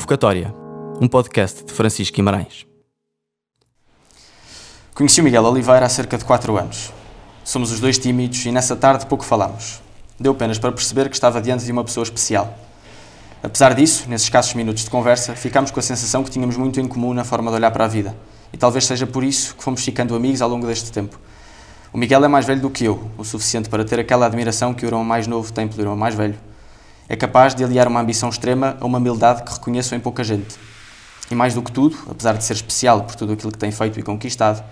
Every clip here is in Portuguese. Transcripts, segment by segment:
Convocatória, um podcast de Francisco Guimarães. Conheci o Miguel Oliveira há cerca de 4 anos. Somos os dois tímidos e nessa tarde pouco falámos. Deu apenas para perceber que estava diante de uma pessoa especial. Apesar disso, nesses escassos minutos de conversa, ficámos com a sensação que tínhamos muito em comum na forma de olhar para a vida. E talvez seja por isso que fomos ficando amigos ao longo deste tempo. O Miguel é mais velho do que eu, o suficiente para ter aquela admiração que o irmão mais novo tem pelo irmão mais velho. É capaz de aliar uma ambição extrema a uma humildade que reconheço em pouca gente. E mais do que tudo, apesar de ser especial por tudo aquilo que tem feito e conquistado,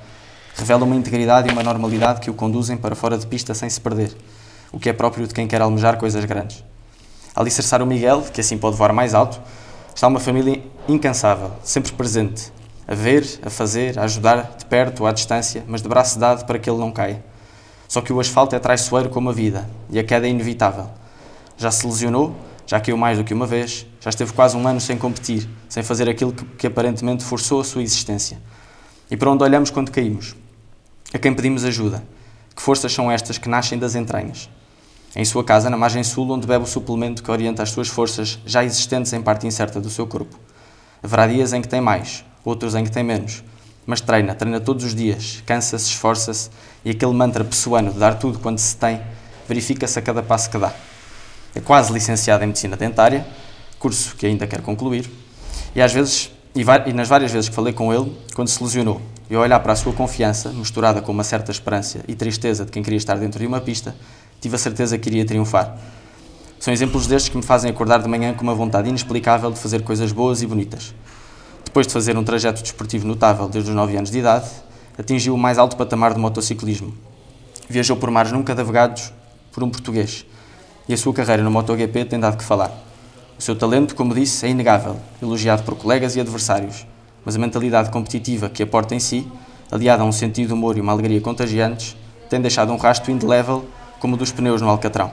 revela uma integridade e uma normalidade que o conduzem para fora de pista sem se perder, o que é próprio de quem quer almejar coisas grandes. Alicerçar o Miguel, que assim pode voar mais alto, está uma família incansável, sempre presente, a ver, a fazer, a ajudar, de perto ou à distância, mas de braço dado para que ele não caia. Só que o asfalto é traiçoeiro como a vida, e a queda é inevitável. Já se lesionou, já caiu mais do que uma vez, já esteve quase um ano sem competir, sem fazer aquilo que, que aparentemente forçou a sua existência. E para onde olhamos quando caímos? A quem pedimos ajuda? Que forças são estas que nascem das entranhas? Em sua casa, na margem sul, onde bebe o suplemento que orienta as suas forças já existentes em parte incerta do seu corpo. Haverá dias em que tem mais, outros em que tem menos. Mas treina, treina todos os dias, cansa-se, esforça-se e aquele mantra pessoano de dar tudo quando se tem, verifica-se a cada passo que dá. É quase licenciado em Medicina Dentária, curso que ainda quer concluir, e às vezes, e, e nas várias vezes que falei com ele, quando se lesionou, e ao olhar para a sua confiança, misturada com uma certa esperança e tristeza de quem queria estar dentro de uma pista, tive a certeza que iria triunfar. São exemplos destes que me fazem acordar de manhã com uma vontade inexplicável de fazer coisas boas e bonitas. Depois de fazer um trajeto desportivo notável desde os 9 anos de idade, atingiu o mais alto patamar do motociclismo. Viajou por mares nunca navegados por um português e a sua carreira no MotoGP tem dado que falar. O seu talento, como disse, é inegável, elogiado por colegas e adversários, mas a mentalidade competitiva que aporta em si, aliada a um sentido de humor e uma alegria contagiantes, tem deixado um rastro indelével como o dos pneus no Alcatrão.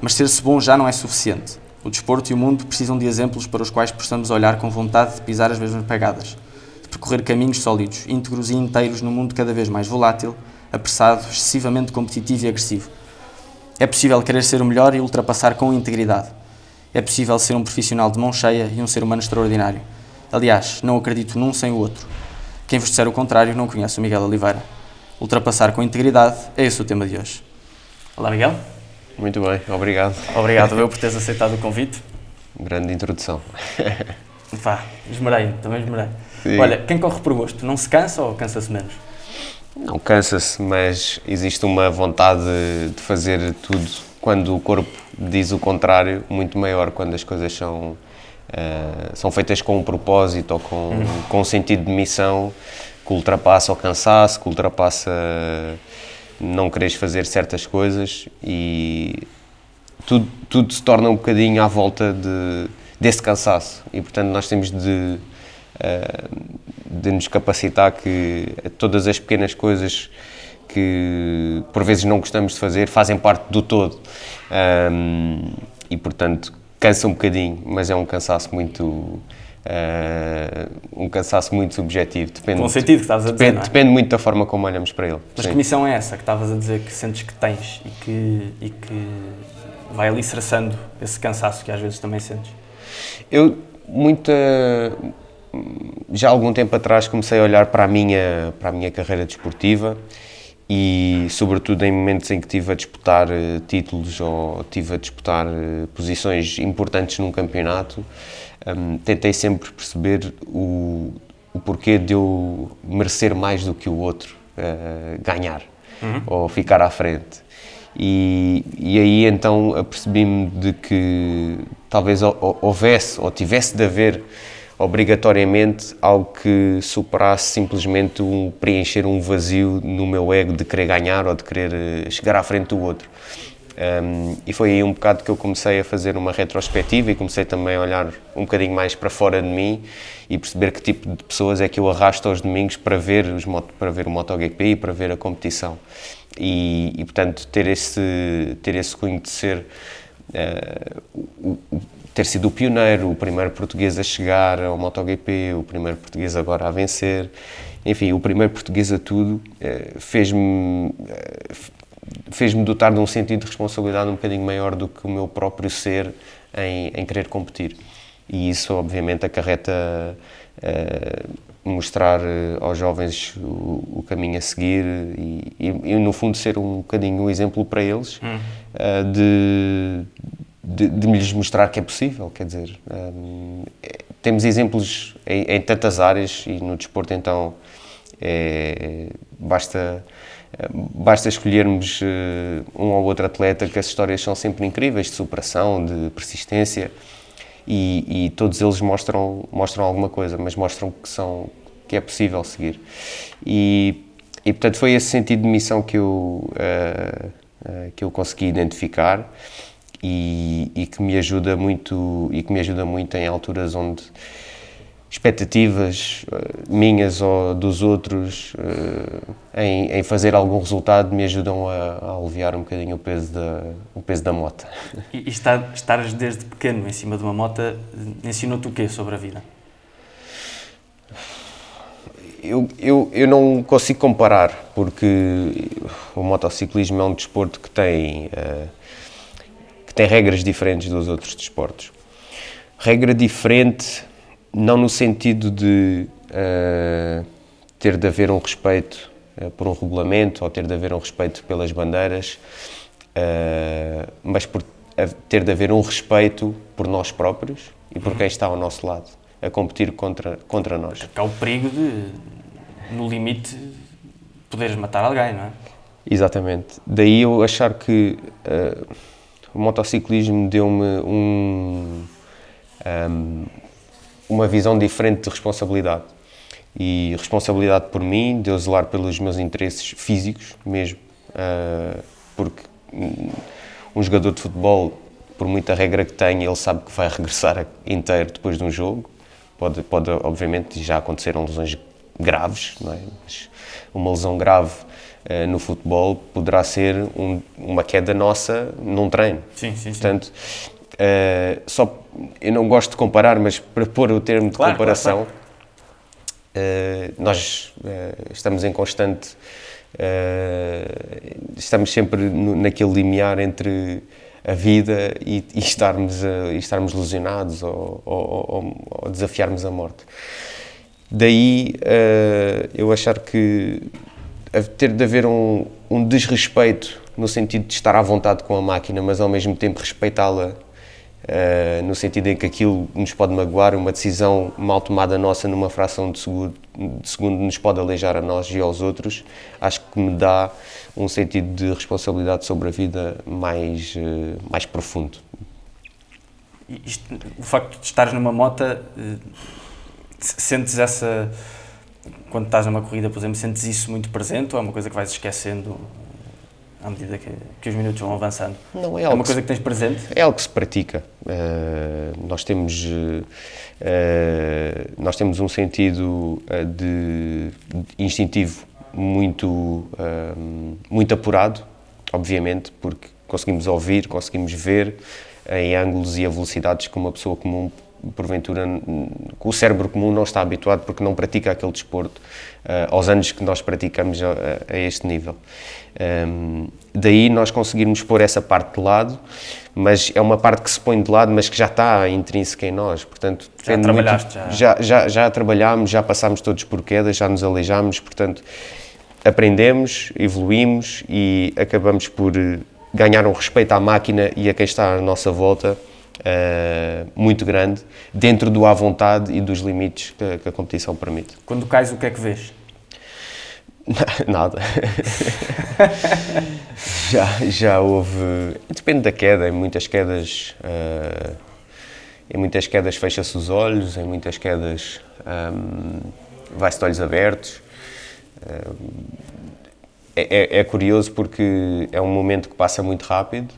Mas ser-se bom já não é suficiente. O desporto e o mundo precisam de exemplos para os quais possamos olhar com vontade de pisar as mesmas pegadas, de percorrer caminhos sólidos, íntegros e inteiros num mundo cada vez mais volátil, apressado, excessivamente competitivo e agressivo. É possível querer ser o melhor e ultrapassar com integridade. É possível ser um profissional de mão cheia e um ser humano extraordinário. Aliás, não acredito num sem o outro. Quem vos disser o contrário não conhece o Miguel Oliveira. Ultrapassar com integridade é esse o tema de hoje. Olá, Miguel. Muito bem, obrigado. Obrigado eu por teres aceitado o convite. Grande introdução. Vá, esmerei, também esmerei. Sim. Olha, quem corre por gosto, não se cansa ou cansa-se menos? Não cansa-se, mas existe uma vontade de fazer tudo quando o corpo diz o contrário, muito maior quando as coisas são, uh, são feitas com um propósito ou com, uhum. com um sentido de missão que ultrapassa o cansaço, que ultrapassa não quereres fazer certas coisas e tudo, tudo se torna um bocadinho à volta de, desse cansaço e portanto nós temos de, de nos capacitar que todas as pequenas coisas que por vezes não gostamos de fazer fazem parte do todo e portanto cansa um bocadinho mas é um cansaço muito Uh, um cansaço muito subjetivo. Depende, Com sentido que estavas a dizer. Depende, é? depende muito da forma como olhamos para ele. Mas Sim. que missão é essa que estavas a dizer que sentes que tens e que, e que vai alicerçando esse cansaço que às vezes também sentes? Eu, muita. Já há algum tempo atrás comecei a olhar para a minha, para a minha carreira desportiva e, sobretudo, em momentos em que tive a disputar uh, títulos ou tive a disputar uh, posições importantes num campeonato um, tentei sempre perceber o, o porquê de eu merecer mais do que o outro uh, ganhar uhum. ou ficar à frente. E, e aí então apercebi-me de que talvez houvesse ou tivesse de haver obrigatoriamente algo que superasse simplesmente um, preencher um vazio no meu ego de querer ganhar ou de querer eh, chegar à frente do outro. Um, e foi aí um bocado que eu comecei a fazer uma retrospectiva e comecei também a olhar um bocadinho mais para fora de mim e perceber que tipo de pessoas é que eu arrasto aos domingos para ver, os, para ver o MotoGP e para ver a competição. E, e portanto, ter esse, ter esse ser, uh, o, o, ter sido o pioneiro, o primeiro português a chegar ao MotoGP, o primeiro português agora a vencer, enfim, o primeiro português a tudo, uh, fez-me. Uh, fez-me dotar de um sentido de responsabilidade um bocadinho maior do que o meu próprio ser em, em querer competir. e isso obviamente acarreta mostrar aos jovens o, o, caminho a seguir e, e, e, no fundo ser um bocadinho um exemplo para eles hum. de, de, de lhes mostrar que é possível, quer dizer, um, é, temos exemplos em, em, tantas áreas e no desporto então é, basta basta escolhermos uh, um ou outro atleta que as histórias são sempre incríveis de superação, de persistência e, e, todos eles mostram mostram alguma coisa, mas mostram que são que é possível seguir. E, e portanto foi esse sentido de missão que eu uh, uh, que eu consegui identificar e, e, que me ajuda muito e que me ajuda muito em alturas onde expectativas uh, minhas ou dos outros uh, em, em, fazer algum resultado me ajudam a, a, aliviar um bocadinho o peso da o peso da moto. E, e estar, estares desde pequeno em cima de uma moto ensinou-te o quê sobre a vida? Eu, eu, eu não consigo comparar porque o motociclismo é um desporto que tem uh, que tem regras diferentes dos outros desportos. Regra diferente, não no sentido de uh, ter de haver um respeito uh, por um regulamento ou ter de haver um respeito pelas bandeiras, uh, mas por ter de haver um respeito por nós próprios e por quem está ao nosso lado, a competir contra, contra nós. Há o perigo de, no limite, poderes matar alguém, não é? Exatamente. Daí eu achar que o motociclismo deu-me um, um, uma visão diferente de responsabilidade. E responsabilidade por mim, de eu zelar pelos meus interesses físicos mesmo, uh, porque um jogador de futebol, por muita regra que tenha, ele sabe que vai regressar inteiro depois de um jogo. Pode, pode obviamente, já aconteceram lesões graves, é? Mas uma lesão grave uh, no futebol poderá ser um, uma queda nossa num treino. Sim, sim, Portanto, uh, só eu não gosto de comparar, mas para pôr o termo de claro, comparação, claro, claro. Uh, nós estamos em constante, estamos sempre no, naquele limiar entre a vida e, e estarmos, e estarmos lesionados ou, ou, ou, ou desafiarmos a morte. Daí eu achar que ter de haver um, um desrespeito no sentido de estar à vontade com a máquina, mas ao mesmo tempo respeitá-la uh, no sentido em que aquilo nos pode magoar, uma decisão mal tomada nossa numa fração de segundo, de segundo nos pode aleijar a nós e aos outros, acho que me dá um sentido de responsabilidade sobre a vida mais, uh, mais profundo. Isto, o facto de estares numa moto, uh, sentes essa quando estás numa corrida, por exemplo, sentes isso muito presente ou é uma coisa que vais esquecendo à medida que, que os minutos vão avançando? Não, é, é uma coisa que tens presente? É algo que se pratica. Uh, nós temos uh, nós temos um sentido de, de instintivo muito muito apurado, obviamente, porque conseguimos ouvir, conseguimos ver em ângulos e a velocidades que uma pessoa comum porventura o cérebro comum não está habituado porque não pratica aquele desporto uh, aos anos que nós praticamos a, a este nível. Um, daí nós conseguirmos pôr essa parte de lado, mas é uma parte que se põe de lado, mas que já está intrínseca em nós. Portanto, já trabalhaste, muito, já. Já, já, já trabalhámos, já passámos todos por quedas, já nos aleijámos, portanto, aprendemos, evoluímos e acabamos por ganhar um respeito à máquina e a quem está à nossa volta Uh, muito grande, dentro do à vontade e dos limites que, que, a competição permite. Quando cais, o que é que vês? Nada. já, já houve. Depende da queda, em muitas quedas. Uh, em muitas quedas fecha-se os olhos, em muitas quedas um, vai-se de olhos abertos. Uh, é, é, curioso porque é um momento que passa muito rápido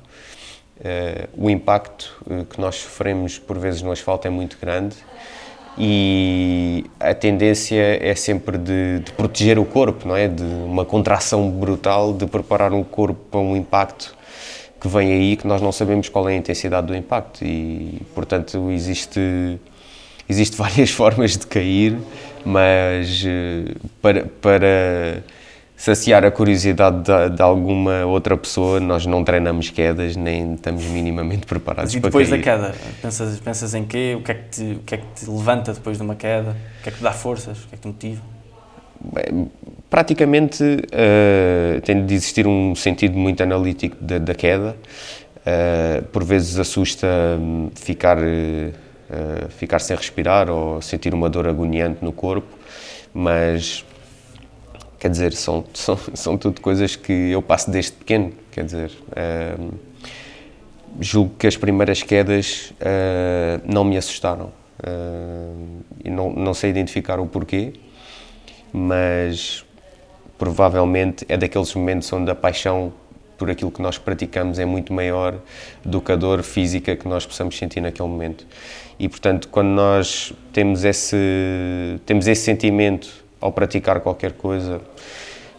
o impacto uh, que nós sofremos por vezes no asfalto é muito grande e a tendência é sempre de, de, proteger o corpo, não é? De uma contração brutal, de preparar um corpo para um impacto que vem aí que nós não sabemos qual é a intensidade do impacto e, portanto, existe existe várias formas de cair, mas uh, para para saciar a curiosidade de, de, alguma outra pessoa, nós não treinamos quedas, nem estamos minimamente preparados Mas e depois da queda, pensas, pensas em quê? O que, é que te, o que é que te levanta depois de uma queda? O que é que te dá forças? O que é que te motiva? Bem, praticamente uh, tem de existir um sentido muito analítico da, da queda. Uh, por vezes assusta hum, ficar, uh, ficar sem respirar ou sentir uma dor agoniante no corpo, mas quer dizer, são, são, são tudo coisas que eu passo desde pequeno, quer dizer, uh, julgo que as primeiras quedas uh, não me assustaram. Uh, e não, não sei identificar o porquê, mas provavelmente é daqueles momentos onde a paixão por aquilo que nós praticamos é muito maior do que a dor física que nós possamos sentir naquele momento. E portanto, quando nós temos esse, temos esse sentimento ao praticar qualquer coisa,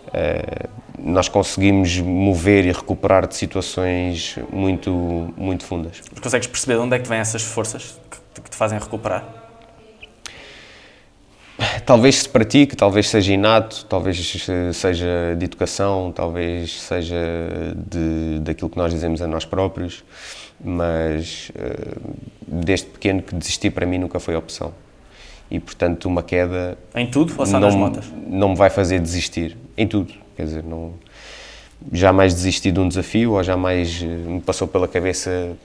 uh, nós conseguimos mover e recuperar de situações muito, muito fundas. Mas consegues perceber de onde é que vêm essas forças que, te fazem recuperar? Talvez se pratique, talvez seja inato, talvez seja de educação, talvez seja de, daquilo que nós dizemos a nós próprios, mas uh, desde pequeno que desistir para mim nunca foi opção e portanto uma queda em tudo ou só não, nas motas? não me vai fazer desistir em tudo. Quer dizer não jamais desisti de um desafio ou jamais eh, me passou pela cabeça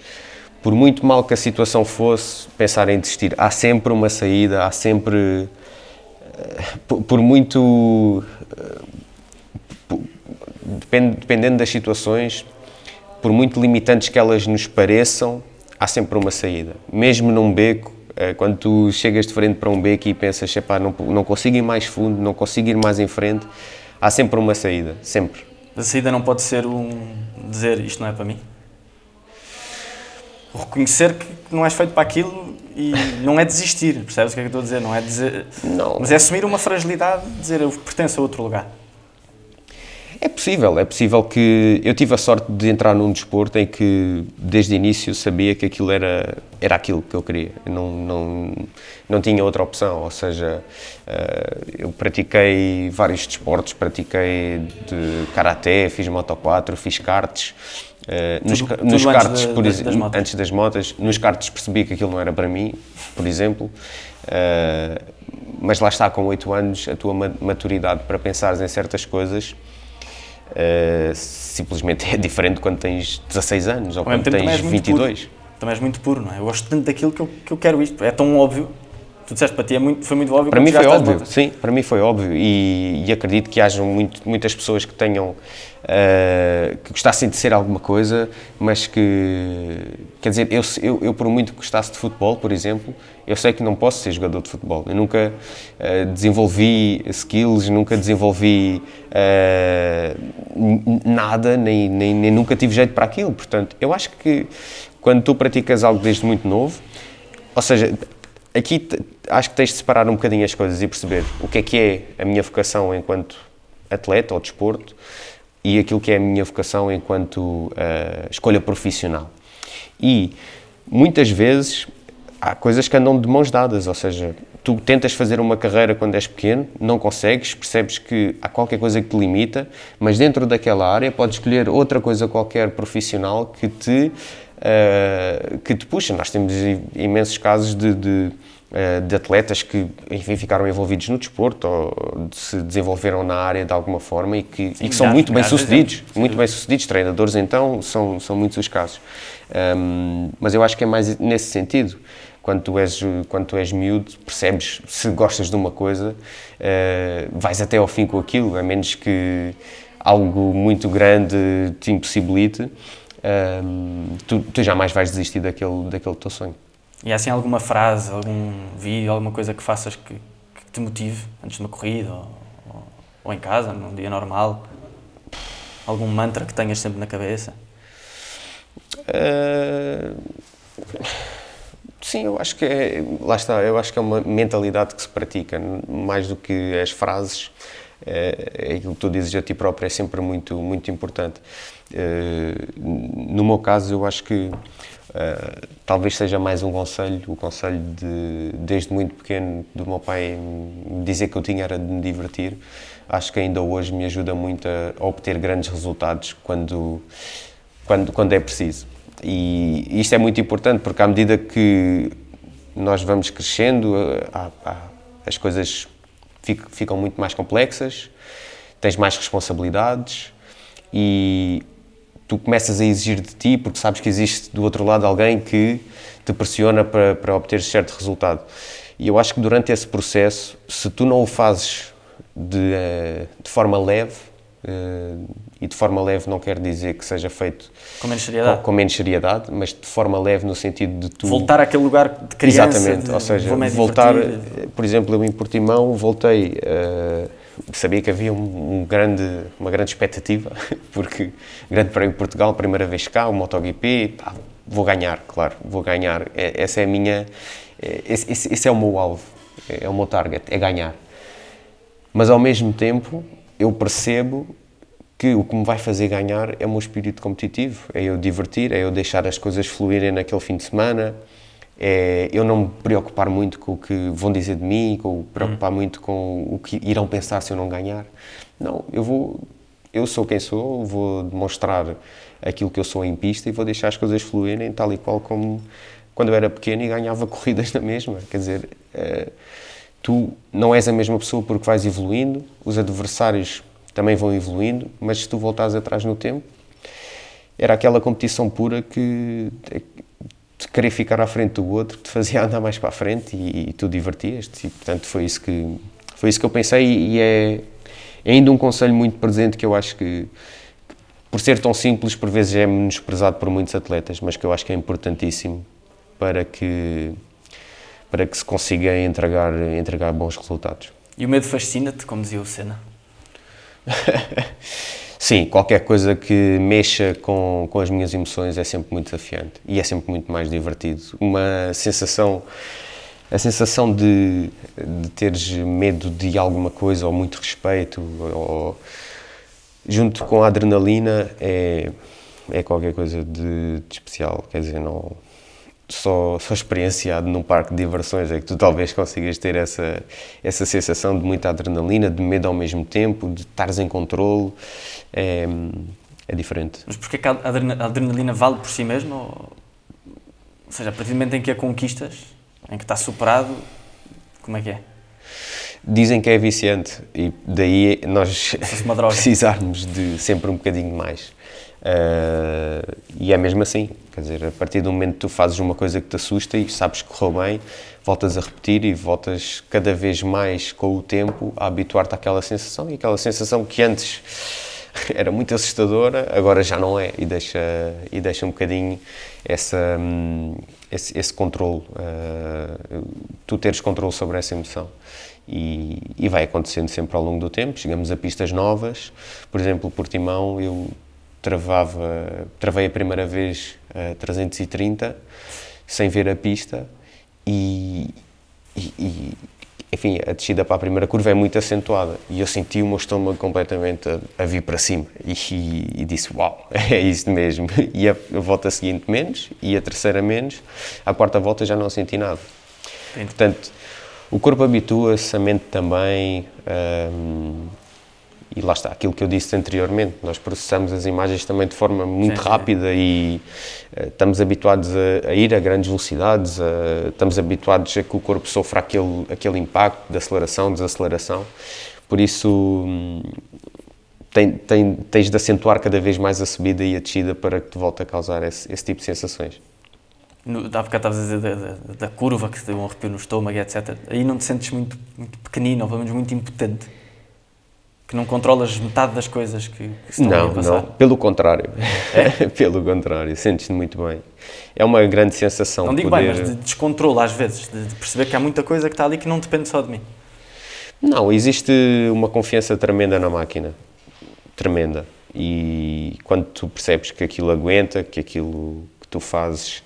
por muito mal que a situação fosse pensar em desistir. Há sempre uma saída há sempre eh, por, muito eh, dependendo das situações por muito limitantes que elas nos pareçam há sempre uma saída. Mesmo num beco quando tu chegas de frente para um beco e pensas, epá, não, não consigo ir mais fundo, não consigo ir mais em frente, há sempre uma saída, sempre. A saída não pode ser um dizer isto não é para mim? Reconhecer que não és feito para aquilo e não é desistir, percebes o que é que estou a dizer? Não é dizer. Não. Mas é assumir uma fragilidade, dizer eu pertenço a outro lugar. É possível, é possível que eu tive a sorte de entrar num desporto em que desde o início sabia que aquilo era era aquilo que eu queria, eu não não não tinha outra opção, ou seja, eh, eu pratiquei vários desportos, pratiquei de karaté, fiz moto 4, fiz karts, Uh, nos, tudo, nos tudo karts, de, por das, das antes das motas, nos karts percebi que aquilo não era para mim, por exemplo, uh, mas lá está, com 8 anos, a tua maturidade para pensares em certas coisas uh, simplesmente é diferente quando tens 16 anos ou quando tens 22. Puro. Também és muito puro, não é? Eu gosto tanto daquilo que eu, que eu quero isto. É tão óbvio. Tu disseste para ti, é muito, foi muito óbvio. Para mim foi óbvio, sim, para mim foi óbvio. E, e acredito que hajam muito, muitas pessoas que tenham uh, que gostassem de ser alguma coisa, mas que, quer dizer, eu, eu, eu, por muito que gostasse de futebol, por exemplo, eu sei que não posso ser jogador de futebol. Eu nunca uh, desenvolvi skills, nunca desenvolvi uh, nada, nem, nem, nem nunca tive jeito para aquilo. Portanto, eu acho que quando tu praticas algo desde muito novo, ou seja, aqui acho que tens de separar um bocadinho as coisas e perceber o que é que é a minha vocação enquanto atleta ou desporto e aquilo que é a minha vocação enquanto uh, escolha profissional. E muitas vezes há coisas que andam de mãos dadas, ou seja, tu tentas fazer uma carreira quando és pequeno, não consegues, percebes que há qualquer coisa que te limita, mas dentro daquela área podes escolher outra coisa qualquer profissional que te, uh, que te puxa. Nós temos imensos casos de, de eh, de atletas que, enfim, ficaram envolvidos no desporto ou se desenvolveram na área de alguma forma e que, Sim, e que são muito bem sucedidos, muito bem sucedidos, treinadores então, são, são muitos os casos. Um, mas eu acho que é mais nesse sentido. Quando tu és, quando tu és miúdo, percebes se gostas de uma coisa, uh, vais até ao fim com aquilo, a menos que algo muito grande te impossibilite, um, tu, tu jamais vais desistir daquele, daquele teu sonho. E há assim alguma frase, algum vídeo, alguma coisa que faças que, que te motive antes de uma corrida ou, ou, ou, em casa, num dia normal? Algum mantra que tenhas sempre na cabeça? Uh, sim, eu acho que é, lá está, eu acho que é uma mentalidade que se pratica, mais do que as frases. É, é aquilo que tu dizes a ti próprio é sempre muito, muito importante. Uh, no meu caso, eu acho que Uh, talvez seja mais um conselho, o conselho de, desde muito pequeno, do meu pai dizer que eu tinha era de me divertir. Acho que ainda hoje me ajuda muito a obter grandes resultados quando, quando, quando é preciso. E isto é muito importante porque, à medida que nós vamos crescendo, há, as coisas ficam muito mais complexas, tens mais responsabilidades e tu começas a exigir de ti porque sabes que existe do outro lado alguém que te pressiona para, para obter certo resultado. E eu acho que durante esse processo, se tu não o fazes de, eh, de forma leve, eh, e de forma leve não quer dizer que seja feito com menos seriedade, com, com menos seriedade mas de forma leve no sentido de tu... Voltar àquele lugar de criança. Exatamente, de, ou seja, voltar, divertir. por exemplo, eu em Portimão voltei... Uh, sabia que havia um, um, grande, uma grande expectativa, porque Grande Prémio de Portugal, primeira vez cá, o MotoGP, tá, vou ganhar, claro, vou ganhar. É, essa é a minha, é, esse, esse, esse, é o meu alvo, é, é o meu target, é ganhar. Mas ao mesmo tempo, eu percebo que o que me vai fazer ganhar é o meu espírito competitivo, é eu divertir, é eu deixar as coisas fluírem naquele fim de semana, é eu não me preocupar muito com o que vão dizer de mim, com me preocupar uhum. muito com o que irão pensar se eu não ganhar. Não, eu vou, eu sou quem sou, vou demonstrar aquilo que eu sou em pista e vou deixar as coisas fluírem tal e qual como quando eu era pequeno e ganhava corridas na mesma. Quer dizer, uh, tu não és a mesma pessoa porque vais evoluindo, os adversários também vão evoluindo, mas se tu voltares atrás no tempo, era aquela competição pura que de querer ficar à frente do outro, te fazia andar mais para a frente e, e tu divertias-te. E, portanto, foi isso que, foi isso que eu pensei e, e é, é, ainda um conselho muito presente que eu acho que, que, por ser tão simples, por vezes é menosprezado por muitos atletas, mas que eu acho que é importantíssimo para que, para que se consiga entregar, entregar bons resultados. E o medo fascina-te, como dizia o Senna? Sim, qualquer coisa que mexa com, com as minhas emoções é sempre muito desafiante e é sempre muito mais divertido. Uma sensação, a sensação de, de teres medo de alguma coisa ou muito respeito, ou, junto com a adrenalina, é, é qualquer coisa de, de especial. Quer dizer, não só, só experienciado num parque de diversões é que tu talvez consigas ter essa, essa sensação de muita adrenalina, de medo ao mesmo tempo, de estares em controle. É, é diferente. Mas porquê que a adrenalina vale por si mesmo? Ou, ou seja, a partir do momento em que a conquistas, em que está superado, como é que é? Dizem que é viciante e daí nós precisarmos de sempre um bocadinho mais. Uh, e é mesmo assim, quer dizer, a partir do momento que tu fazes uma coisa que te assusta e sabes que correu bem, voltas a repetir e voltas cada vez mais com o tempo a habituar-te àquela sensação e aquela sensação que antes era muito assustadora, agora já não é e deixa, e deixa um bocadinho essa, hum, esse, esse controle, uh, tu teres controle sobre essa emoção. E, e, vai acontecendo sempre ao longo do tempo. Chegamos a pistas novas, por exemplo, Portimão, eu travava, travei a primeira vez a 330 sem ver a pista. E, e, e, enfim, a descida para a primeira curva é muito acentuada. E eu senti o meu estômago completamente a, a vir para cima. E, e, disse, uau, é isso mesmo. E a, a, volta seguinte menos. E a terceira menos, a quarta volta já não senti nada. Portanto, o corpo habitua-se, a mente também, hum, e lá está, aquilo que eu disse anteriormente, nós processamos as imagens também de forma muito sim, rápida sim. e uh, estamos habituados a, a, ir a grandes velocidades, estamos habituados a que o corpo sofra aquele, aquele impacto de aceleração, desaceleração, por isso hum, tem, tem, tens de acentuar cada vez mais a subida e a descida para que te volte a causar esse, esse tipo de sensações. No, há bocado estavas a dizer da, da, da, curva que te deu um arrepio no estômago, etc. Aí não te sentes muito, muito pequenino, ou pelo menos muito impotente? Que não controlas metade das coisas que, que se estão não, a passar? Não, pelo contrário. É? pelo contrário, sentes-te muito bem. É uma grande sensação. Não digo poder... bem, mas de descontrole às vezes, de, de, perceber que há muita coisa que está ali que não depende só de mim. Não, existe uma confiança tremenda na máquina. Tremenda. E quando tu percebes que aquilo aguenta, que aquilo que tu fazes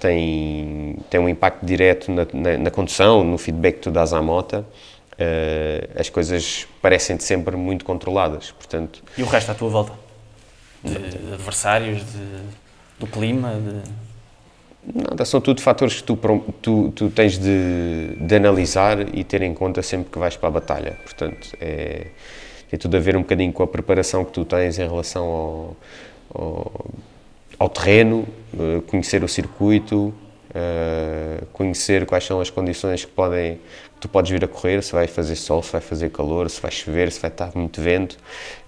tem, tem um impacto direto na, na, na condução, no feedback que tu dás à moto, uh, as coisas parecem sempre muito controladas. Portanto, e o resto à tua volta? De, de adversários, de, do clima? De... Nada, são tudo fatores que tu, tu, tu tens de, de, analisar e ter em conta sempre que vais para a batalha. Portanto, é, tem tudo a ver um bocadinho com a preparação que tu tens em relação ao, ao, ao terreno, eh, conhecer o circuito, uh, conhecer quais são as condições que podem tu podes vir a correr, se vai fazer sol, se vai fazer calor, se vai chover, se vai estar muito vento,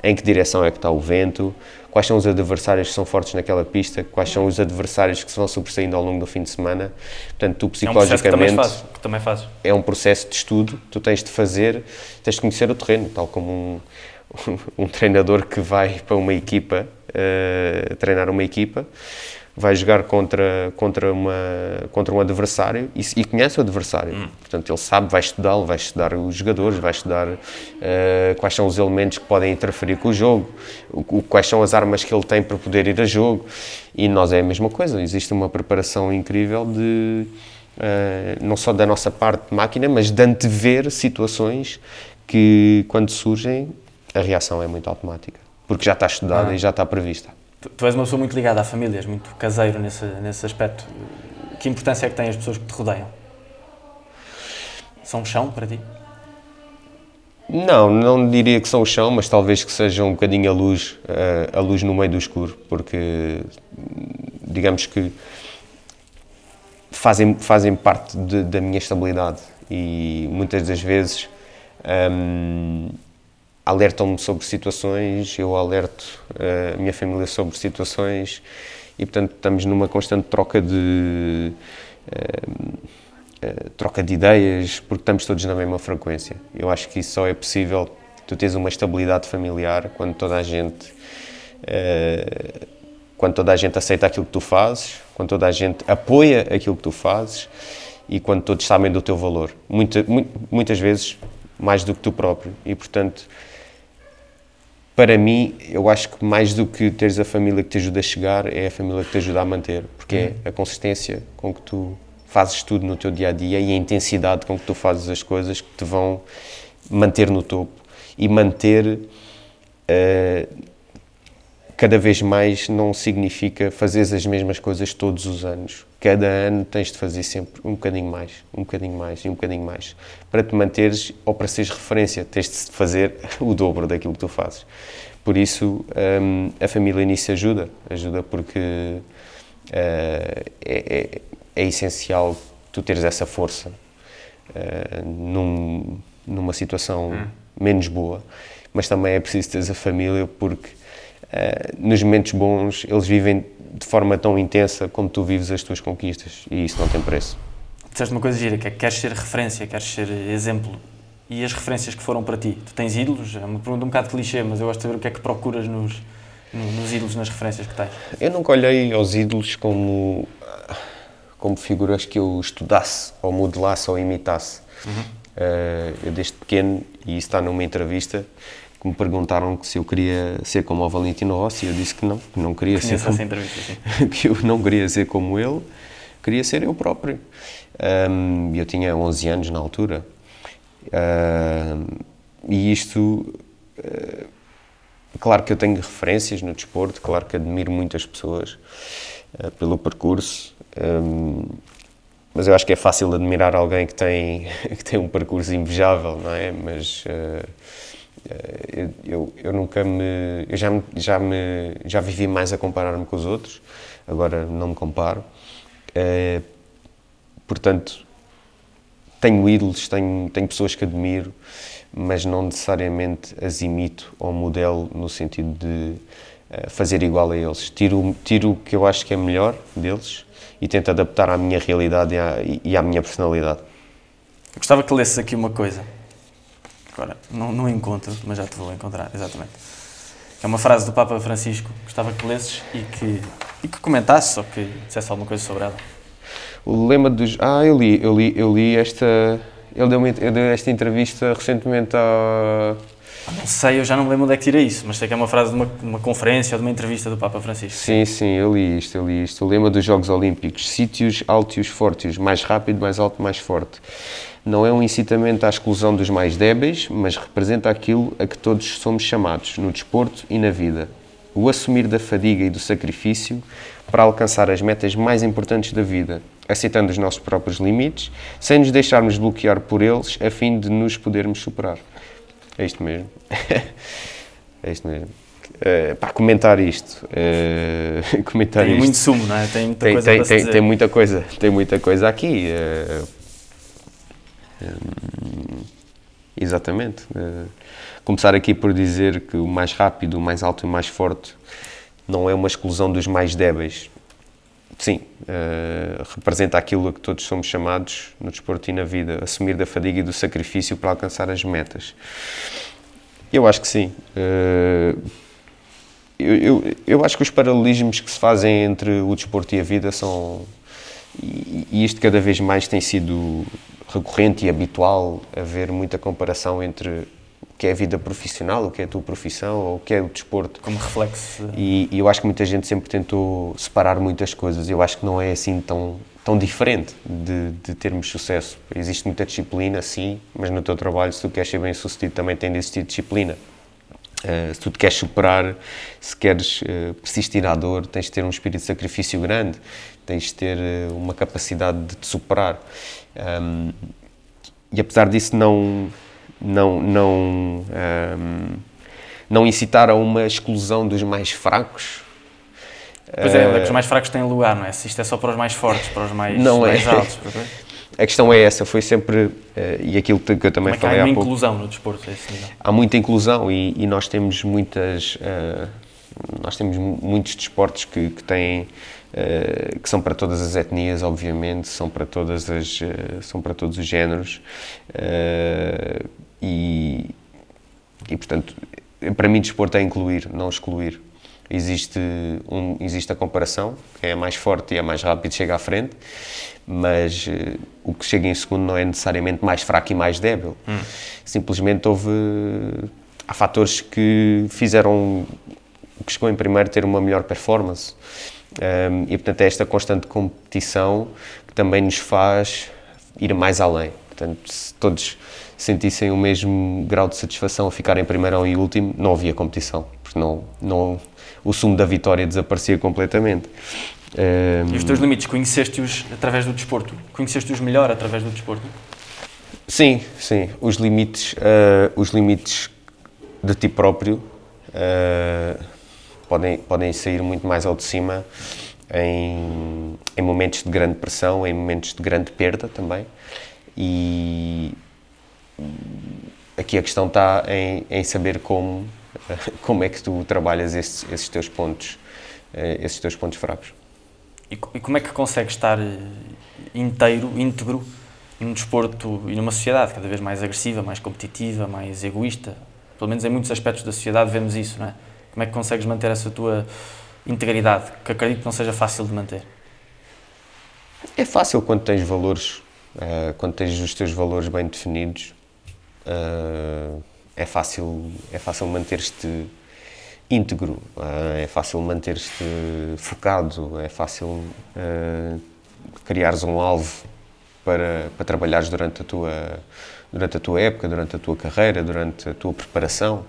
em que direção é que está o vento, quais são os adversários que são fortes naquela pista, quais são os adversários que se vão sobressaindo ao longo do fim de semana. Portanto, tu psicologicamente. É um processo que também fazes. É um processo de estudo, tu tens de fazer, tens de conhecer o terreno, tal como um, um, um treinador que vai para uma equipa, uh, treinar uma equipa vai jogar contra, contra, uma, contra um adversário e, e conhece o adversário. Hum. Portanto, ele sabe, vai estudá-lo, vai estudar os jogadores, vai estudar uh, quais são os elementos que podem interferir com o jogo, o, quais são as armas que ele tem para poder ir a jogo. E nós é a mesma coisa, existe uma preparação incrível de. Uh, não só da nossa parte de máquina, mas de antever situações que, quando surgem, a reação é muito automática, porque já está estudada ah. e já está prevista. Tu, és uma pessoa muito ligada à família, és muito caseiro nesse, nesse aspecto. Que importância é que têm as pessoas que te rodeiam? São chão para ti? Não, não diria que são o chão, mas talvez que sejam um bocadinho a luz, a, a luz no meio do escuro, porque digamos que fazem, fazem parte de, da minha estabilidade e muitas das vezes hum, alertam-me sobre situações, eu alerto eh, a minha família sobre situações e, portanto, estamos numa constante troca de. Uh, uh, troca de ideias, porque estamos todos na mesma frequência. Eu acho que isso só é possível tu tens uma estabilidade familiar quando toda a gente. Quando toda a gente aceita aquilo que tu fazes, quando toda a gente apoia aquilo que tu fazes e quando todos sabem do teu valor. Muita, muitas vezes mais do que tu próprio. E, portanto, para mim, eu acho que mais do que teres a família que te ajuda a chegar, é a família que te ajuda a manter, porque é uhum. é a consistência com que tu fazes tudo no teu dia a dia e a intensidade com que tu fazes as coisas que te vão manter no topo e manter uh, cada vez mais não significa fazer as mesmas coisas todos os anos. Cada ano tens de fazer sempre um bocadinho mais, um bocadinho mais e um bocadinho mais. Para te manteres ou para seres referência, tens de fazer o dobro daquilo que tu fazes. Por isso, um, a família nisso ajuda. Ajuda porque uh, é, é, é, essencial tu teres essa força uh, num, numa situação hum. menos boa. Mas também é preciso teres a família porque nos momentos bons eles vivem de forma tão intensa como tu vives as tuas conquistas e isso não tem preço. Disseste uma coisa gira, que é que queres ser referência, queres ser exemplo. E as referências que foram para ti? Tu tens ídolos? É uma pergunta um bocado clichê, mas eu gosto de saber o que é que procuras nos, nos ídolos, nas referências que tens. Eu nunca olhei aos ídolos como, como figuras que eu estudasse, ou modelasse, ou imitasse. Uhum. Uh, eu desde pequeno, e isso está numa entrevista, que me perguntaram se eu queria ser como o Valentino Rossi, eu disse que não, que não queria ser como, que eu não queria ser como ele, queria ser eu próprio. Um, eu tinha 11 anos na altura. Um, e isto, uh, claro que eu tenho referências no desporto, claro que admiro muitas pessoas uh, pelo percurso, um, mas eu acho que é fácil admirar alguém que tem, que tem um percurso invejável, não é? Mas uh, eu, eu, eu, nunca me. Eu já, me, já, me, já vivi mais a comparar-me com os outros, agora não me comparo. Uh, portanto, tenho ídolos, tenho, tenho pessoas que admiro, mas não necessariamente as imito ou modelo no sentido de uh, fazer igual a eles. Tiro, tiro o que eu acho que é melhor deles e tento adaptar à minha realidade e à, e à minha personalidade. gostava que lesses aqui uma coisa Agora, não, não encontro, mas já te vou encontrar, exatamente. É uma frase do Papa Francisco, gostava que lesses e que, e que comentasses ou que dissesse alguma coisa sobre ela. O lema dos. Ah, eu li, eu li, eu li esta. Ele deu, esta entrevista recentemente a. Ah, não sei, eu já não me lembro onde é que tirei isso, mas sei que é uma frase de uma, de uma conferência ou de uma entrevista do Papa Francisco. Sim, sim, eu li isto, eu li isto. O lema dos Jogos Olímpicos: sítios altos fortes, mais rápido, mais alto, mais forte não é um incitamento à exclusão dos mais débeis, mas representa aquilo a que todos somos chamados, no desporto e na vida. o assumir da fadiga e do sacrifício para alcançar as metas mais importantes da vida, aceitando os nossos próprios limites, sem nos deixarmos bloquear por eles, a fim de nos podermos superar. É isto mesmo. é isto mesmo. Uh, pá, comentar isto. Uh, comentar tem isto. muito sumo, não é? Tem muita tem, coisa tem, tem, tem muita coisa, tem muita coisa aqui. Uh, um, exatamente. começar aqui por dizer que o mais rápido, o mais alto e o mais forte não é uma exclusão dos mais débeis. Sim, representa aquilo a que todos somos chamados no desporto e na vida, assumir da fadiga e do sacrifício para alcançar as metas. Eu acho que sim. Eu, eu, eu, acho que os paralelismos que se fazem entre o desporto e a vida são. E, e isto cada vez mais tem sido recorrente e habitual haver muita comparação entre o que é a vida profissional, o que é a tua profissão ou o que é o desporto. Como reflexo. E, e eu acho que muita gente sempre tentou separar muitas coisas. Eu acho que não é assim tão, tão diferente de, de termos sucesso. Existe muita disciplina, sim, mas no teu trabalho, se tu queres ser bem sucedido, também tem de existir disciplina. Uh, se tu te queres superar, se queres uh, persistir à dor, tens de ter um espírito de sacrifício grande, tens de ter uh, uma capacidade de te superar. Um, e apesar disso não não não um, não incitar a uma exclusão dos mais fracos. Pois é, é que os mais fracos têm lugar, não é? Se isto é só para os mais fortes, para os mais, não mais é. altos. A questão é essa, foi sempre, uh, e aquilo que eu também Como é que falei há há uma pouco. inclusão no desporto a esse nível? Há muita inclusão e, e nós temos muitas, uh, nós temos muitos desportos que, que têm, uh, que são para todas as etnias, obviamente, são para todas as, são para todos os géneros e, e, portanto, para mim desporto é incluir, não excluir. Existe, um, existe a comparação, quem é mais forte e é mais rápido chega à frente, mas uh, o que chega em segundo não é necessariamente mais fraco e mais débil. Hum. Simplesmente houve. Há fatores que fizeram o que chegou em primeiro ter uma melhor performance. Um, e portanto é esta constante competição que também nos faz ir mais além. Portanto, se todos sentissem o mesmo grau de satisfação a ficar em primeiro e último, não havia competição, porque não, não, o sumo da vitória desaparecia completamente. Um, e os teus limites, conheceste-os através do desporto? Conheceste-os melhor através do desporto? Sim, sim. Os limites, uh, os limites de ti próprio uh, podem, podem sair muito mais ao de cima em, em momentos de grande pressão, em momentos de grande perda também. E aqui a questão está em, em saber como, como é que tu trabalhas esses, esses teus pontos, esses teus pontos fracos. E, e como é que consegues estar inteiro, íntegro num desporto e numa sociedade cada vez mais agressiva, mais competitiva, mais egoísta? Pelo menos em muitos aspectos da sociedade vemos isso, não é? Como é que consegues manter essa tua integridade, que acredito que não seja fácil de manter? É fácil quando tens valores, uh, quando tens os teus valores bem definidos, uh, é fácil, é fácil manter-te íntegro, uh, é fácil manter-te focado, é fácil criares um alvo para, para trabalhares durante a tua durante a tua época, durante a tua carreira, durante a tua preparação.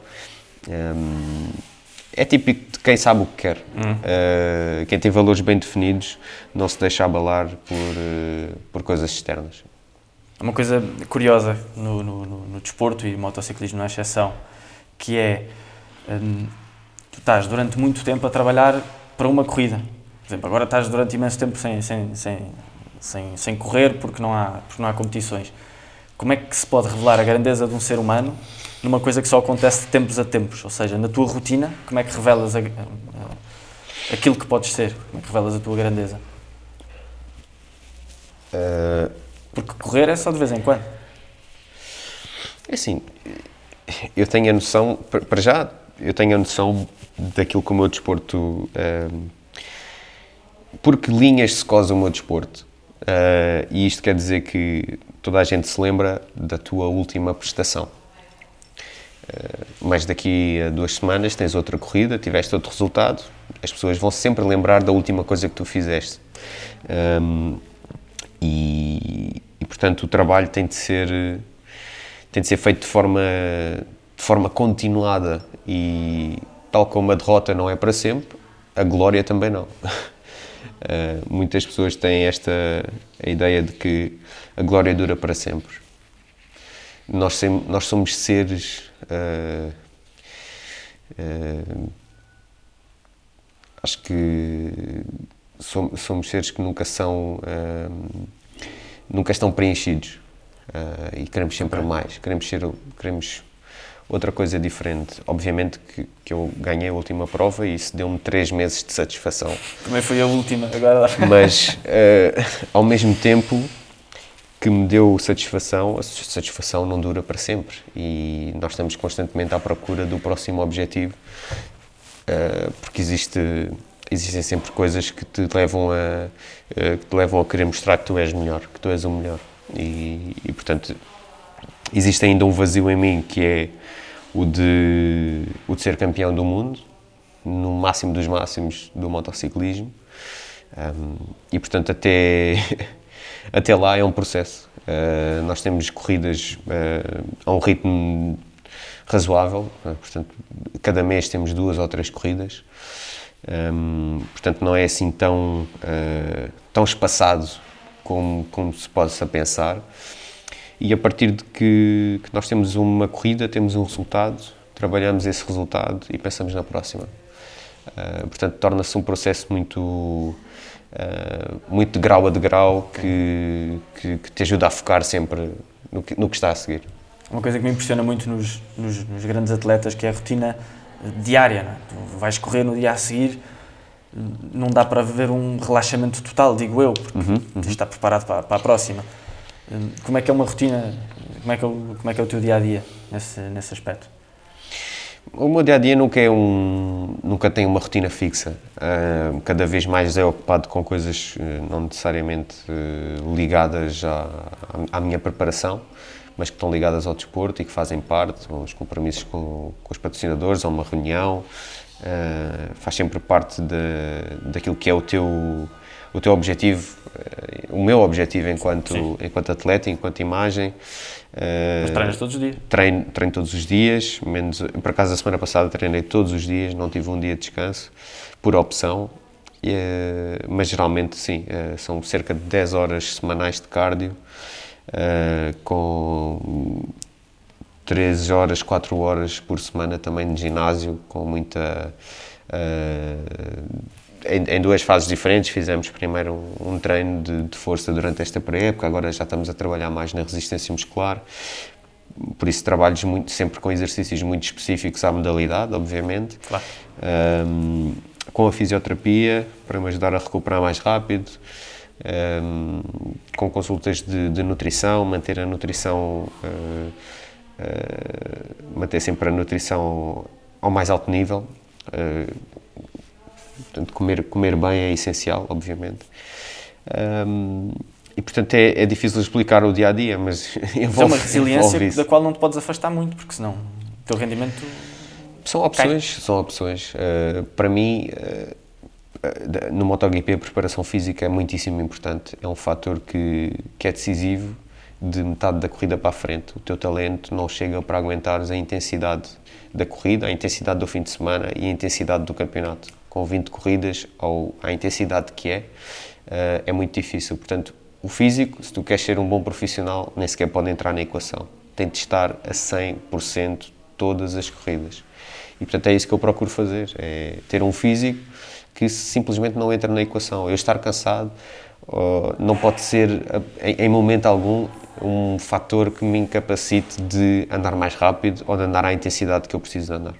É típico de quem sabe o que quer. Uhum. Uh, quem tem valores bem definidos não se deixa abalar por, uh, por coisas externas. Uma coisa curiosa no, no, no, no desporto e motociclismo na exceção, que é um, tu estás durante muito tempo a trabalhar para uma corrida. Por exemplo, agora estás durante imenso tempo sem, sem, sem, sem, sem correr porque não, há, porque não há competições. Como é que se pode revelar a grandeza de um ser humano numa coisa que só acontece de tempos a tempos? Ou seja, na tua rotina, como é que revelas a, a, a, aquilo que podes ser? Como é que revelas a tua grandeza? Uh, Porque correr é só de vez em quando. É assim, eu tenho a noção, para já, eu tenho a noção daquilo que o meu desporto. Uh, porque linhas se cosa o meu desporto. Uh, e isto quer dizer que toda a gente se lembra da tua última prestação. Mas daqui a duas semanas tens outra corrida, tiveste outro resultado, as pessoas vão sempre lembrar da última coisa que tu fizeste. Um, e, e, portanto, o trabalho tem de ser, tem de ser feito de forma, de forma continuada e, tal como a derrota não é para sempre, a glória também não. Uh, muitas pessoas têm esta a ideia de que a glória dura para sempre. Nós, sem, nós somos seres. Uh, uh, acho que somos, somos, seres que nunca são. nunca estão preenchidos. e queremos sempre okay. mais. Queremos ser. Queremos outra coisa diferente. Obviamente que, que eu ganhei a última prova e isso deu-me três meses de satisfação. Também foi a última, agora. Mas, uh, ao mesmo tempo que me deu satisfação, a satisfação não dura para sempre e nós estamos constantemente à procura do próximo objetivo, uh, porque existe existem sempre coisas que te levam a uh, que te levam a querer mostrar que tu és melhor, que tu és o melhor e, e portanto existe ainda um vazio em mim que é o de, o de ser campeão do mundo, no máximo dos máximos do motociclismo. Um, e portanto, até, até lá é um processo. Uh, nós temos corridas uh, a um ritmo razoável, uh, portanto, cada mês temos duas ou três corridas. Um, portanto, não é assim tão, tão espaçado como, como se possa pensar e a partir de que, que, nós temos uma corrida, temos um resultado, trabalhamos esse resultado e pensamos na próxima. Uh, portanto, torna-se um processo muito, uh, muito de grau a de grau que, que, que, te ajuda a focar sempre no que, no que está a seguir. Uma coisa que me impressiona muito nos, nos, nos grandes atletas que é a rotina diária. É? Tu vais correr no dia a seguir, não dá para ver um relaxamento total, digo eu, porque uhum, uhum. estar preparado para, para a próxima. Como é que é uma rotina, como é que é o, como é, que é o teu dia a dia nesse, nesse aspecto? O meu dia a dia nunca é um, nunca tem uma rotina fixa. Uh, cada vez mais é ocupado com coisas uh, não necessariamente uh, ligadas à, à, minha preparação, mas que estão ligadas ao desporto e que fazem parte, os compromissos com, com os patrocinadores, ou uma reunião, faz sempre parte de, daquilo que é o teu o teu objetivo, o meu objetivo enquanto, enquanto atleta, enquanto imagem. Mas treinas todos os dias? Treino, treino todos os dias, menos, por acaso a semana passada treinei todos os dias, não tive um dia de descanso, por opção, e, mas geralmente sim, eh, são cerca de 10 horas semanais de cardio, eh, com 13 horas, 4 horas por semana também de ginásio, com muita em, em, duas fases diferentes. Fizemos primeiro um, um treino de, de, força durante esta pré-época, agora já estamos a trabalhar mais na resistência muscular. Por isso, trabalho muito, sempre com exercícios muito específicos à modalidade, obviamente. Claro. Um, com a fisioterapia, para me ajudar a recuperar mais rápido. Um, com consultas de, de, nutrição, manter a nutrição, uh, uh, manter sempre a nutrição ao mais alto nível. Uh, Portanto, comer, comer bem é essencial, obviamente. Um, e, portanto, é, é, difícil explicar o dia a dia, mas envolve, é uma resiliência da qual não te podes afastar muito, porque senão o teu rendimento. São opções, cai. são opções. Uh, para mim, uh, no MotoGP, a preparação física é muitíssimo importante. É um fator que, que é decisivo de metade da corrida para a frente. O teu talento não chega para aguentares a intensidade da corrida, a intensidade do fim de semana e a intensidade do campeonato com 20 corridas ou à intensidade que é, uh, é muito difícil. Portanto, o físico, se tu queres ser um bom profissional, nem sequer pode entrar na equação. Tem de estar a 100% todas as corridas. E portanto é isso que eu procuro fazer, é ter um físico que simplesmente não entra na equação. Eu estar cansado uh, não pode ser, em, em momento algum, um fator que me incapacite de andar mais rápido ou de andar à intensidade que eu preciso de andar.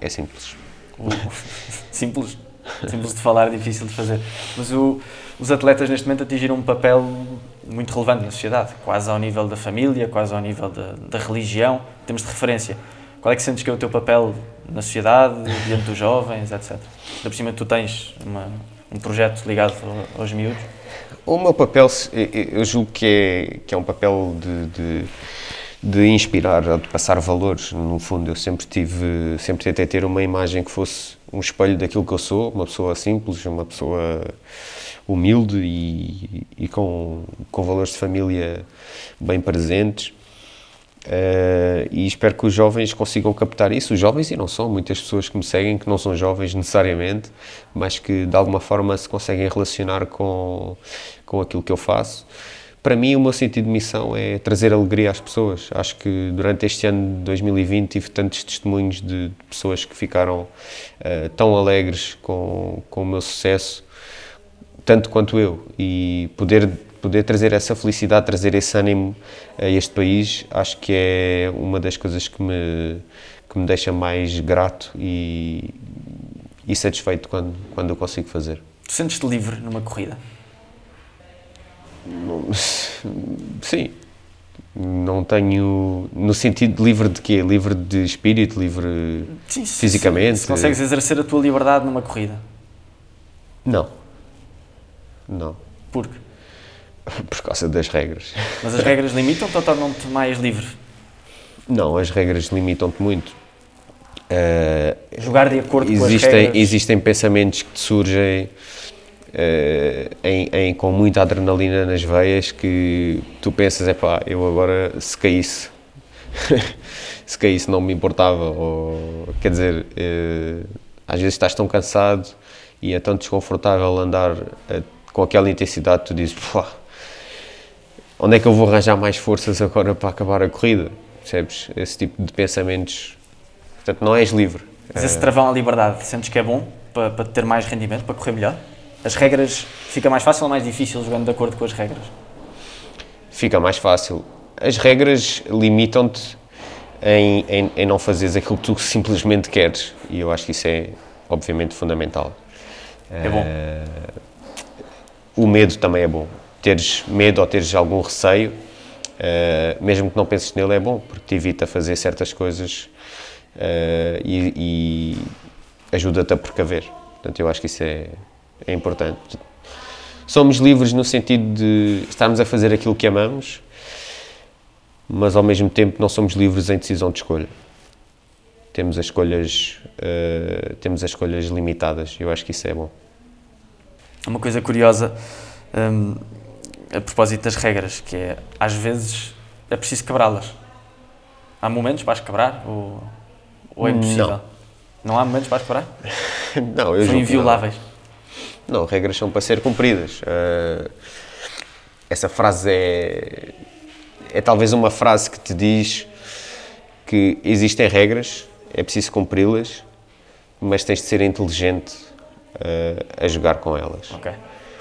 É simples simples, simples de falar, difícil de fazer. Mas o, os atletas neste momento atingiram um papel muito relevante na sociedade, quase ao nível da família, quase ao nível da, da religião, temos de referência. Qual é que sentes que é o teu papel na sociedade, diante dos jovens, etc? Da por cima tu tens uma, um projeto ligado aos miúdos? O meu papel, eu julgo que é, que é um papel de, de de inspirar ou de passar valores. No fundo, eu sempre tive, sempre tentei ter uma imagem que fosse um espelho daquilo que eu sou, uma pessoa simples, uma pessoa humilde e, e com, com valores de família bem presentes. Uh, e espero que os jovens consigam captar isso. Os jovens, e não são, muitas pessoas que me seguem que não são jovens necessariamente, mas que de alguma forma se conseguem relacionar com, com aquilo que eu faço. Para mim, o meu sentido de missão é trazer alegria às pessoas. Acho que durante este ano de 2020 tive tantos testemunhos de pessoas que ficaram uh, tão alegres com, com o meu sucesso, tanto quanto eu. E poder poder trazer essa felicidade, trazer esse ânimo a este país, acho que é uma das coisas que me, que me deixa mais grato e, e satisfeito quando, quando eu consigo fazer. Sentes-te livre numa corrida? Sim. Não tenho. No sentido livre de quê? Livre de espírito, livre sim, fisicamente? Se consegues exercer a tua liberdade numa corrida? Não. Não. Porque? Por causa das regras. Mas as regras limitam-te ou tornam-te mais livre? Não, as regras limitam-te muito. Uh, Jogar de acordo existem, com as regras? Existem pensamentos que te surgem em, em, com muita adrenalina nas veias que tu pensas, é pá, eu agora se caísse, se caísse não me importava. Ou, quer dizer, uh, às vezes estás tão cansado e é tão desconfortável andar com aquela intensidade, tu dizes, pá, onde é que eu vou arranjar mais forças agora para acabar a corrida? Percebes? Esse tipo de pensamentos. Portanto, não és livre. Mas esse travão à liberdade, sentes que é bom para, para ter mais rendimento, para correr melhor? As regras, fica mais fácil ou mais difícil jogando de acordo com as regras? Fica mais fácil. As regras limitam-te em, em, em, não fazeres aquilo que tu simplesmente queres. E eu acho que isso é, obviamente, fundamental. É bom. Uh, o medo também é bom teres medo ou teres algum receio, uh, mesmo que não penses nele, é bom, porque te evita fazer certas coisas uh, e, e ajuda-te a precaver. Portanto, eu acho que isso é, é importante. Somos livres no sentido de estarmos a fazer aquilo que amamos, mas ao mesmo tempo não somos livres em decisão de escolha. Temos as escolhas, uh, temos as escolhas limitadas. Eu acho que isso é bom. Uma coisa curiosa. Um a propósito das regras, que é, às vezes, é preciso quebrá-las. Há momentos para as quebrar ou, ou é impossível? Não. Não há momentos para as quebrar? não, eu São invioláveis? Não. Não, regras são para ser cumpridas. Uh, essa frase é, é talvez uma frase que te diz que existem regras, é preciso cumpri-las, mas tens de ser inteligente uh, a jogar com elas. Ok.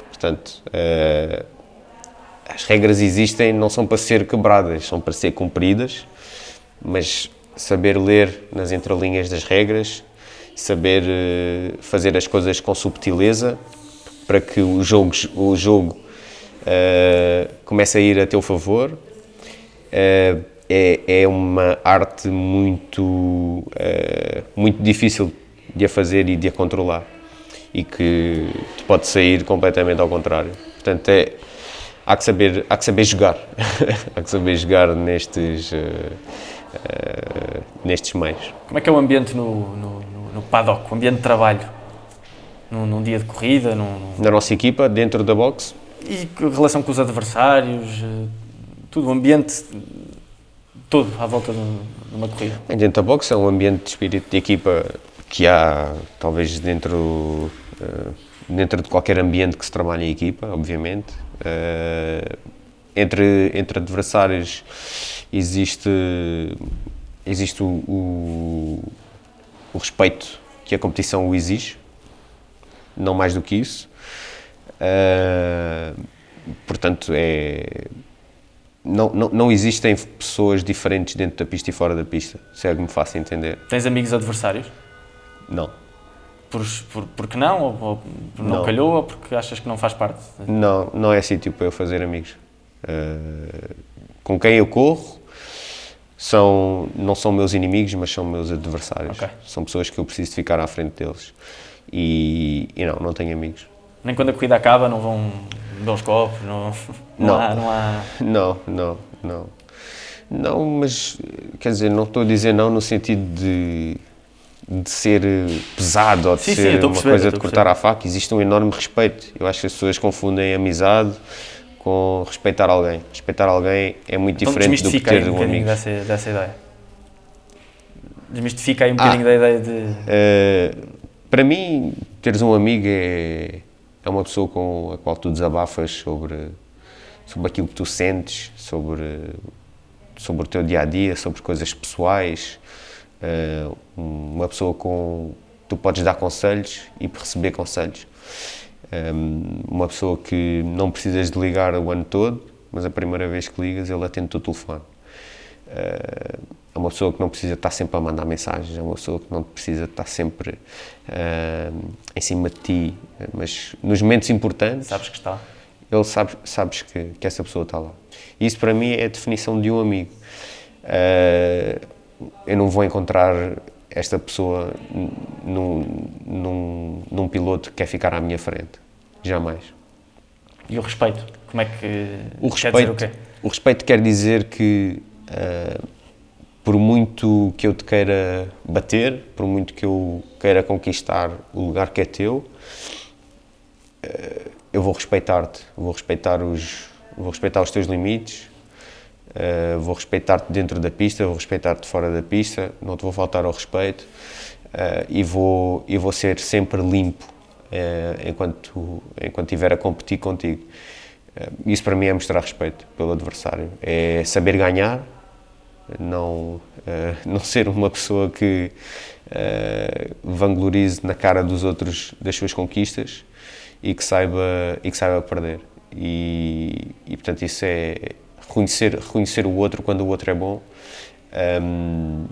Portanto, uh, as regras existem, não são para ser quebradas, são para ser cumpridas, mas saber ler nas entrelinhas das regras, saber uh, fazer as coisas com subtileza para que o jogo, o jogo uh, comece a ir a teu favor. Uh, é, é uma arte muito, muito difícil de a fazer e de a controlar e que pode sair completamente ao contrário. Portanto, é, há que saber, há que saber jogar. há que saber jogar nestes, uh, uh, nestes meios. Como é que é o ambiente no, no, no paddock, o ambiente de trabalho? Num, num dia de corrida? Num, Na nossa equipa, dentro da boxe? E relação com os adversários? Uh, tudo, o ambiente todo à volta de uma corrida? Bem, dentro da boxe é um ambiente de espírito de equipa que há, talvez, dentro dentro de qualquer ambiente que se trabalhe em equipa, obviamente. Uh, entre, entre adversários existe, existe o, o, o, respeito que a competição o exige, não mais do que isso. Uh, portanto, é, não, não, não existem pessoas diferentes dentro da pista e fora da pista, se é que me faça entender. Tens amigos adversários? Não por, por, porque não? Ou, ou não, não, calhou? Ou porque achas que não faz parte? Não, não é sítio para eu fazer amigos. Uh, com quem eu corro são, não são meus inimigos, mas são meus adversários. Okay. São pessoas que eu preciso ficar à frente deles. E, e não, não tenho amigos. Nem quando a corrida acaba não vão dar os copos? Não, não, não. Há, não, há... não, não, não. Não, mas quer dizer, não estou a dizer não no sentido de de ser eh, pesado ou de sim, ser sim, uma coisa de cortar à faca, existe um enorme respeito. Eu acho que as pessoas confundem amizade com respeitar alguém. Respeitar alguém é muito então, diferente do que ter um um amigo. Dessa, dessa ideia. Desmistifica aí um bocadinho ah, da ideia de. Uh, para mim, teres um amigo é, é uma pessoa com a qual tu desabafas sobre, sobre aquilo que tu sentes, sobre, sobre o teu dia a dia, sobre coisas pessoais. Uh, uma pessoa com tu podes dar conselhos e receber conselhos. Um, uma pessoa que não precisas de ligar o ano todo, mas a primeira vez que ligas ele atende o telefone. Uh, é uma pessoa que não precisa estar sempre a mandar mensagens, é uma pessoa que não precisa estar sempre uh, em cima de ti, mas nos momentos importantes. Sabes que está. Ele sabe, sabes que, que essa pessoa está lá. Isso para mim é a definição de um amigo. Uh, eu não vou encontrar esta pessoa num, num, num piloto que quer ficar à minha frente. Jamais. E o respeito? Como é que o respeito, quer dizer o quê? O respeito quer dizer que uh, por muito que eu te queira bater, por muito que eu queira conquistar o lugar que é teu, uh, eu vou respeitar-te, vou respeitar os vou respeitar os teus limites, Uh, vou respeitar-te dentro da pista, vou respeitar-te fora da pista, não te vou faltar ao respeito uh, e, vou, e vou ser sempre limpo enquanto, enquanto estiver a competir contigo. isso para mim é mostrar respeito pelo adversário, é saber ganhar, não, não ser uma pessoa que vanglorize na cara dos outros das suas conquistas e que saiba, e que saiba perder. E, e portanto isso é, reconhecer, reconhecer o outro quando o outro é bom. Um,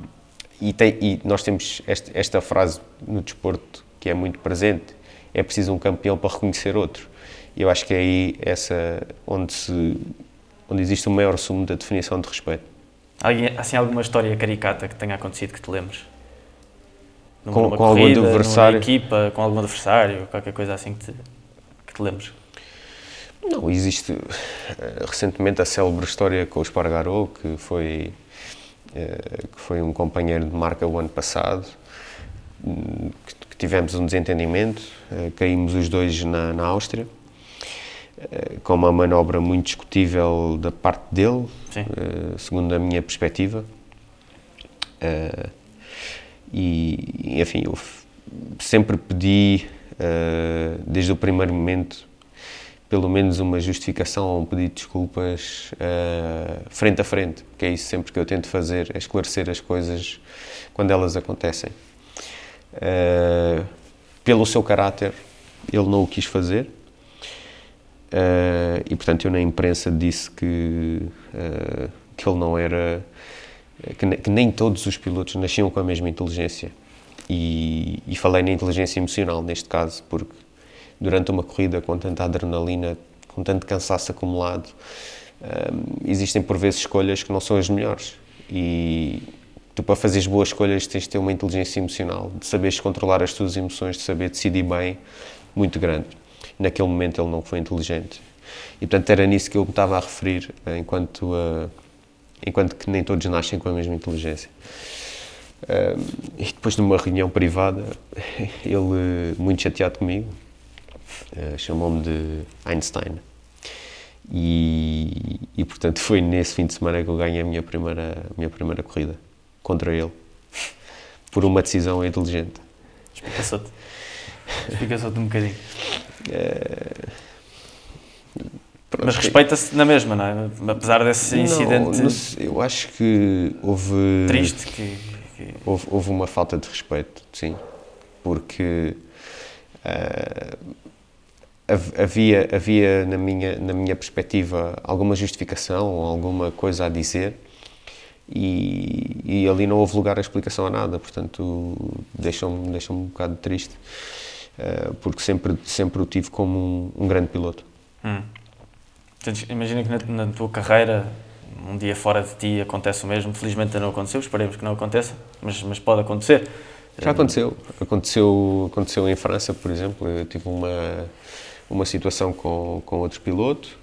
e, tem, e, nós temos esta, esta, frase no desporto que é muito presente: é preciso um campeão para reconhecer outro. E eu acho que é aí essa onde, se, onde existe o maior sumo da definição de respeito. Assim, alguma história caricata que tenha acontecido que te lembres? Numa, com, com corrida, algum adversário? equipa, com algum adversário, qualquer coisa assim que te, que te lembres? Não, existe eh, recentemente a célebre história com o Espargaró, que foi, eh, que foi um companheiro de marca o ano passado, hum, que tivemos um desentendimento, eh, caímos os dois na, na Áustria, com uma manobra muito discutível da parte dele, Sim. segundo a minha perspectiva. E, enfim, eu sempre pedi, desde o primeiro momento, pelo menos uma justificação ou um pedido de desculpas uh, frente a frente, que é isso sempre que eu tento fazer, é esclarecer as coisas quando elas acontecem. Uh, pelo seu caráter, ele não o quis fazer, uh, e portanto eu na imprensa disse que, que ele não era. Que, que, nem todos os pilotos nasciam com a mesma inteligência. E, e falei na inteligência emocional neste caso, porque durante uma corrida com tanta adrenalina, com tanto cansaço acumulado, um, existem por vezes escolhas que não são as melhores. E tu, para fazeres boas escolhas, tens de ter uma inteligência emocional, de saberes controlar as tuas emoções, de saber decidir bem, muito grande. Naquele momento ele não foi inteligente. E portanto era nisso que eu me estava a referir, enquanto, uh, enquanto que nem todos nascem com a mesma inteligência. Um, e depois de uma reunião privada, ele, muito chateado comigo, uh, chamou-me de Einstein. E, e, portanto foi nesse fim de semana que eu ganhei a minha primeira, a minha primeira corrida contra ele, por uma decisão inteligente. Explica-se-te. Explica-se-te um bocadinho. Uh, Mas respeita-se na mesma, não é? Apesar desse incidente. Não, eu acho que houve. Triste que. que... Houve, houve, uma falta de respeito, sim. Porque. Uh, havia, havia na, minha, na minha perspectiva alguma justificação ou alguma coisa a dizer e, e ali não houve lugar a explicação a nada, portanto deixa-me deixa um bocado triste porque sempre, sempre o tive como um, um grande piloto. Hum. Portanto, imagina que na, na, tua carreira um dia fora de ti acontece o mesmo, felizmente não aconteceu, esperemos que não aconteça, mas, mas pode acontecer. Já aconteceu. Aconteceu, aconteceu em França, por exemplo. Eu tive uma, uma situação com, com outro piloto,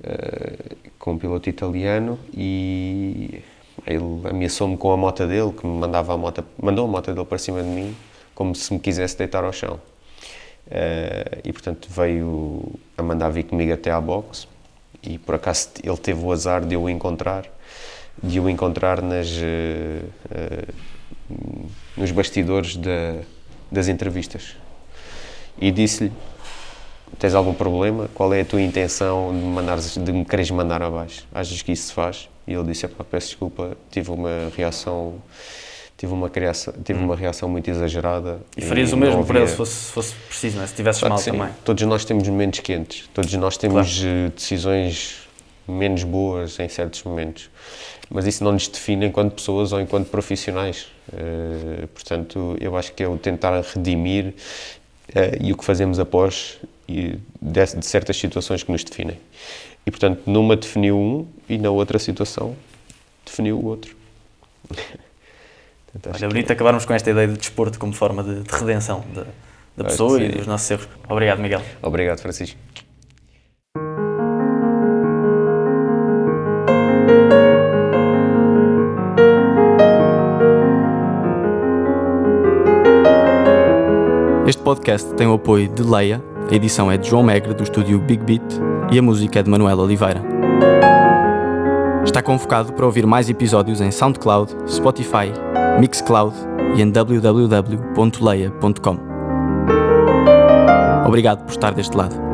uh, com um piloto italiano, e ele ameaçou-me com a moto dele, que me mandava a moto, mandou a moto dele para cima de mim, como se me quisesse deitar ao chão. Uh, e portanto veio a mandar vir comigo até à box e por acaso ele teve o azar de eu encontrar, de o encontrar nas, uh, uh, nos bastidores da, das entrevistas. E disse-lhe, tens algum problema? Qual é a tua intenção de, mandares, de me queres mandar abaixo? Achas que isso se faz? E ele disse, peço desculpa, tive uma reação tive uma, criação, tive uma reação muito exagerada. E farias e o mesmo para ele se fosse, fosse preciso, não é? se tivesses claro mal também? Todos nós temos momentos quentes, todos nós temos claro. Eh, decisões menos boas em certos momentos, mas isso não nos define enquanto pessoas ou enquanto profissionais. Uh, portanto, eu acho que é o tentar redimir uh, e o que fazemos após e de, de certas situações que nos definem. E, portanto, numa definiu um e na outra situação definiu o outro. Portanto, Olha, bonito é... acabarmos com esta ideia de desporto como forma de, de redenção da, da pessoa e dos nossos erros. Obrigado, Miguel. Obrigado, Francisco. Este podcast tem o apoio de Leia, a edição é de João Megre, do estúdio Big Beat, e a música é de Manuel Oliveira. Está convocado para ouvir mais episódios em SoundCloud, Spotify Mixcloud e em www.leia.com. Obrigado por estar deste lado.